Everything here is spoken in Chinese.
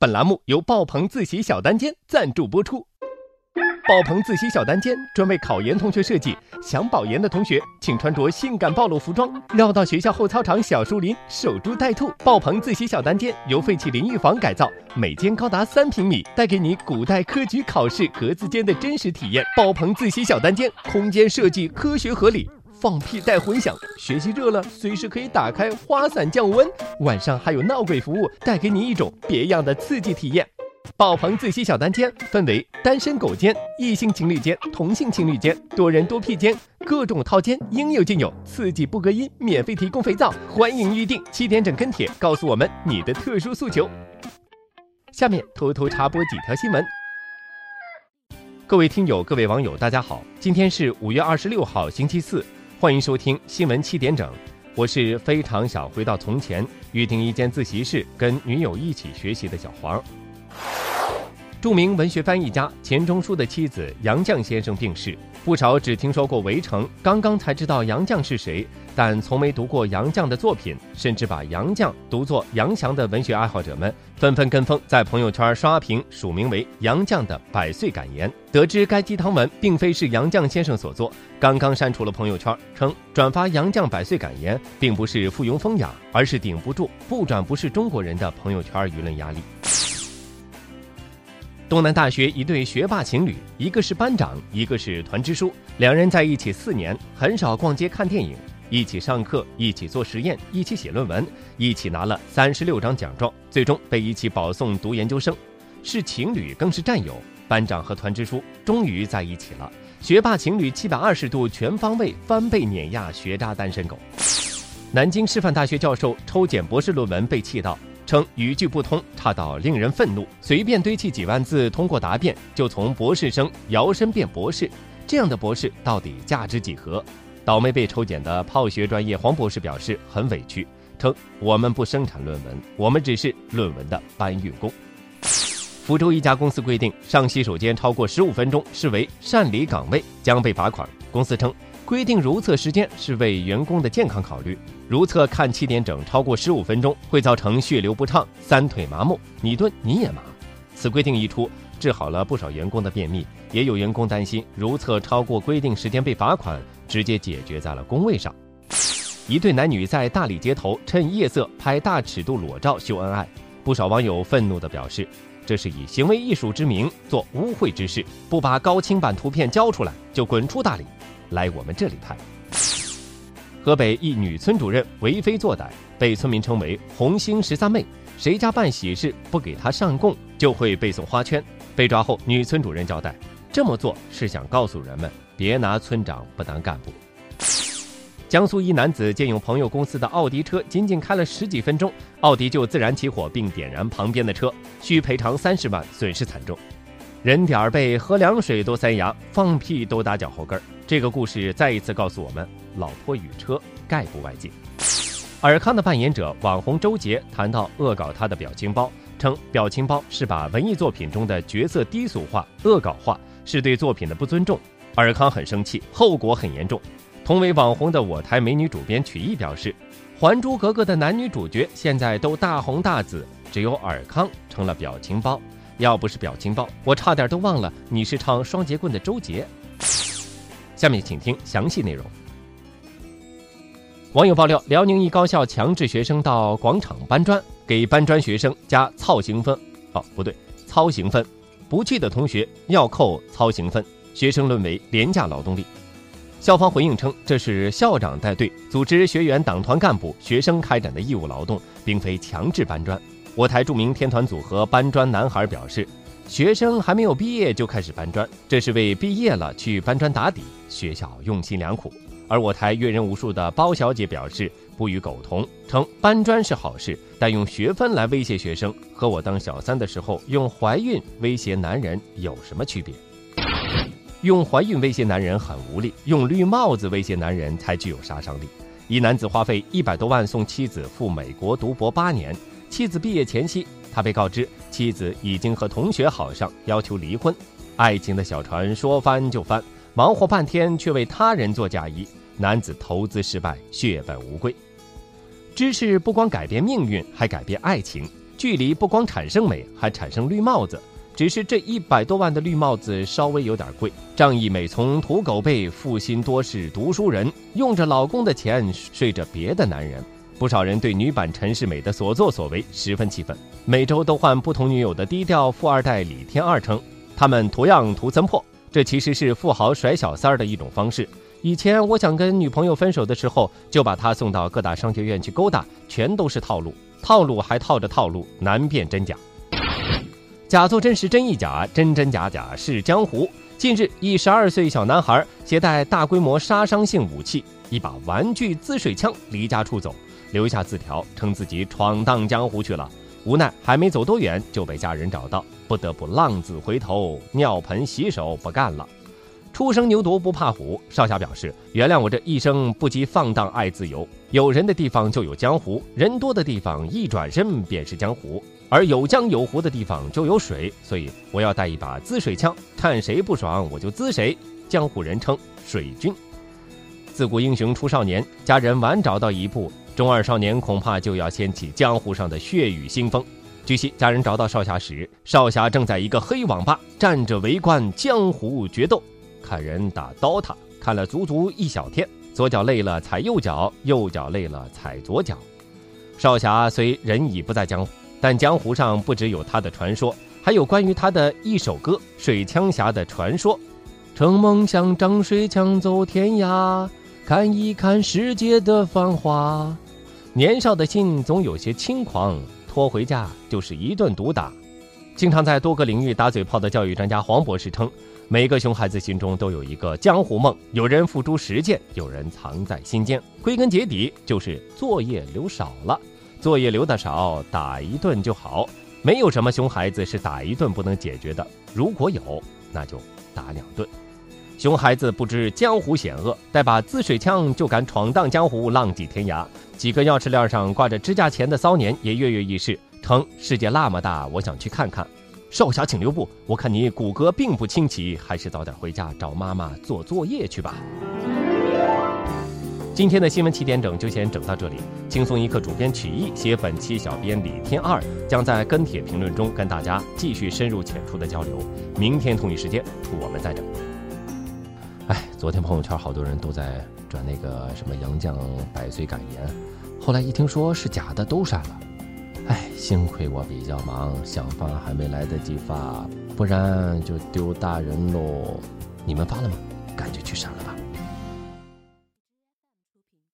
本栏目由爆棚自习小单间赞助播出。爆棚自习小单间专为考研同学设计，想保研的同学请穿着性感暴露服装，绕到学校后操场小树林守株待兔。爆棚自习小单间由废弃淋浴房改造，每间高达三平米，带给你古代科举考试格子间的真实体验。爆棚自习小单间空间设计科学合理。放屁带混响，学习热了随时可以打开花伞降温。晚上还有闹鬼服务，带给你一种别样的刺激体验。爆棚自习小单间分为单身狗间、异性情侣间、同性情侣间、多人多屁间，各种套间应有尽有，刺激不隔音，免费提供肥皂，欢迎预定。七点整跟帖，告诉我们你的特殊诉求。下面偷偷插播几条新闻。各位听友，各位网友，大家好，今天是五月二十六号，星期四。欢迎收听新闻七点整，我是非常想回到从前，预定一间自习室跟女友一起学习的小黄。著名文学翻译家钱钟书的妻子杨绛先生病逝。不少只听说过《围城》，刚刚才知道杨绛是谁，但从没读过杨绛的作品，甚至把杨绛读作杨翔的文学爱好者们，纷纷跟风在朋友圈刷屏，署名为杨绛的百岁感言。得知该鸡汤文并非是杨绛先生所作，刚刚删除了朋友圈，称转发杨绛百岁感言并不是附庸风雅，而是顶不住不转不是中国人的朋友圈舆论压力。东南大学一对学霸情侣，一个是班长，一个是团支书。两人在一起四年，很少逛街看电影，一起上课，一起做实验，一起写论文，一起拿了三十六张奖状，最终被一起保送读研究生。是情侣，更是战友。班长和团支书终于在一起了。学霸情侣七百二十度全方位翻倍碾压学渣单身狗。南京师范大学教授抽检博士论文被气到。称语句不通，差到令人愤怒。随便堆砌几万字通过答辩，就从博士生摇身变博士，这样的博士到底价值几何？倒霉被抽检的泡学专业黄博士表示很委屈，称我们不生产论文，我们只是论文的搬运工。福州一家公司规定，上洗手间超过十五分钟视为擅离岗位，将被罚款。公司称。规定如厕时间是为员工的健康考虑，如厕看七点整超过十五分钟会造成血流不畅、三腿麻木，你蹲你也麻。此规定一出，治好了不少员工的便秘，也有员工担心如厕超过规定时间被罚款，直接解决在了工位上。一对男女在大理街头趁夜色拍大尺度裸照秀恩爱，不少网友愤怒地表示，这是以行为艺术之名做污秽之事，不把高清版图片交出来就滚出大理。来我们这里拍。河北一女村主任为非作歹，被村民称为“红星十三妹”。谁家办喜事不给她上供，就会被送花圈。被抓后，女村主任交代，这么做是想告诉人们，别拿村长不当干部。江苏一男子借用朋友公司的奥迪车，仅仅开了十几分钟，奥迪就自燃起火，并点燃旁边的车，需赔偿三十万，损失惨重。人点儿背，喝凉水都塞牙，放屁都打脚后跟儿。这个故事再一次告诉我们：老婆与车概不外借。尔康的扮演者网红周杰谈到恶搞他的表情包，称表情包是把文艺作品中的角色低俗化、恶搞化，是对作品的不尊重。尔康很生气，后果很严重。同为网红的我台美女主编曲艺表示，《还珠格格》的男女主角现在都大红大紫，只有尔康成了表情包。要不是表情包，我差点都忘了你是唱双截棍的周杰。下面请听详细内容。网友爆料：辽宁一高校强制学生到广场搬砖，给搬砖学生加操行分。哦，不对，操行分，不去的同学要扣操行分，学生沦为廉价劳动力。校方回应称，这是校长带队组织学员党团干部、学生开展的义务劳动，并非强制搬砖。我台著名天团组合搬砖男孩表示，学生还没有毕业就开始搬砖，这是为毕业了去搬砖打底。学校用心良苦。而我台阅人无数的包小姐表示不予苟同，称搬砖是好事，但用学分来威胁学生，和我当小三的时候用怀孕威胁男人有什么区别？用怀孕威胁男人很无力，用绿帽子威胁男人才具有杀伤力。一男子花费一百多万送妻子赴美国读博八年。妻子毕业前夕，他被告知妻子已经和同学好上，要求离婚。爱情的小船说翻就翻，忙活半天却为他人做嫁衣，男子投资失败，血本无归。知识不光改变命运，还改变爱情。距离不光产生美，还产生绿帽子。只是这一百多万的绿帽子稍微有点贵。仗义美从土狗辈，负心多是读书人，用着老公的钱睡着别的男人。不少人对女版陈世美的所作所为十分气愤。每周都换不同女友的低调富二代李天二称，他们图样图森破，这其实是富豪甩小三儿的一种方式。以前我想跟女朋友分手的时候，就把她送到各大商学院去勾搭，全都是套路，套路还套着套路，难辨真假。假作真时真亦假，真真假假是江湖。近日，一十二岁小男孩携带大规模杀伤性武器——一把玩具滋水枪离家出走，留下字条称自己闯荡江湖去了。无奈还没走多远就被家人找到，不得不浪子回头，尿盆洗手不干了。初生牛犊不怕虎，少侠表示原谅我这一生不羁放荡爱自由。有人的地方就有江湖，人多的地方一转身便是江湖。而有江有湖的地方就有水，所以我要带一把滋水枪，看谁不爽我就滋谁。江湖人称水军。自古英雄出少年，家人晚找到一步，中二少年恐怕就要掀起江湖上的血雨腥风。据悉，家人找到少侠时，少侠正在一个黑网吧站着围观江湖决斗，看人打 DOTA，看了足足一小天，左脚累了踩右脚，右脚累了踩左脚。少侠虽人已不在江湖。但江湖上不只有他的传说，还有关于他的一首歌《水枪侠》的传说。乘梦想张水枪走天涯，看一看世界的繁华。年少的心总有些轻狂，拖回家就是一顿毒打。经常在多个领域打嘴炮的教育专家黄博士称，每个熊孩子心中都有一个江湖梦，有人付诸实践，有人藏在心间。归根结底，就是作业留少了。作业留的少，打一顿就好。没有什么熊孩子是打一顿不能解决的。如果有，那就打两顿。熊孩子不知江湖险恶，带把滋水枪就敢闯荡江湖，浪迹天涯。几个钥匙链上挂着指甲钳的骚年也跃跃欲试，称世界那么大，我想去看看。少侠，请留步，我看你骨骼并不清奇，还是早点回家找妈妈做作业去吧。今天的新闻七点整就先整到这里。轻松一刻主编曲艺，写本期小编李天二将在跟帖评论中跟大家继续深入浅出的交流。明天同一时间，我们再整。哎，昨天朋友圈好多人都在转那个什么杨绛百岁感言，后来一听说是假的，都删了。哎，幸亏我比较忙，想发还没来得及发，不然就丢大人喽。你们发了吗？赶紧去删了吧。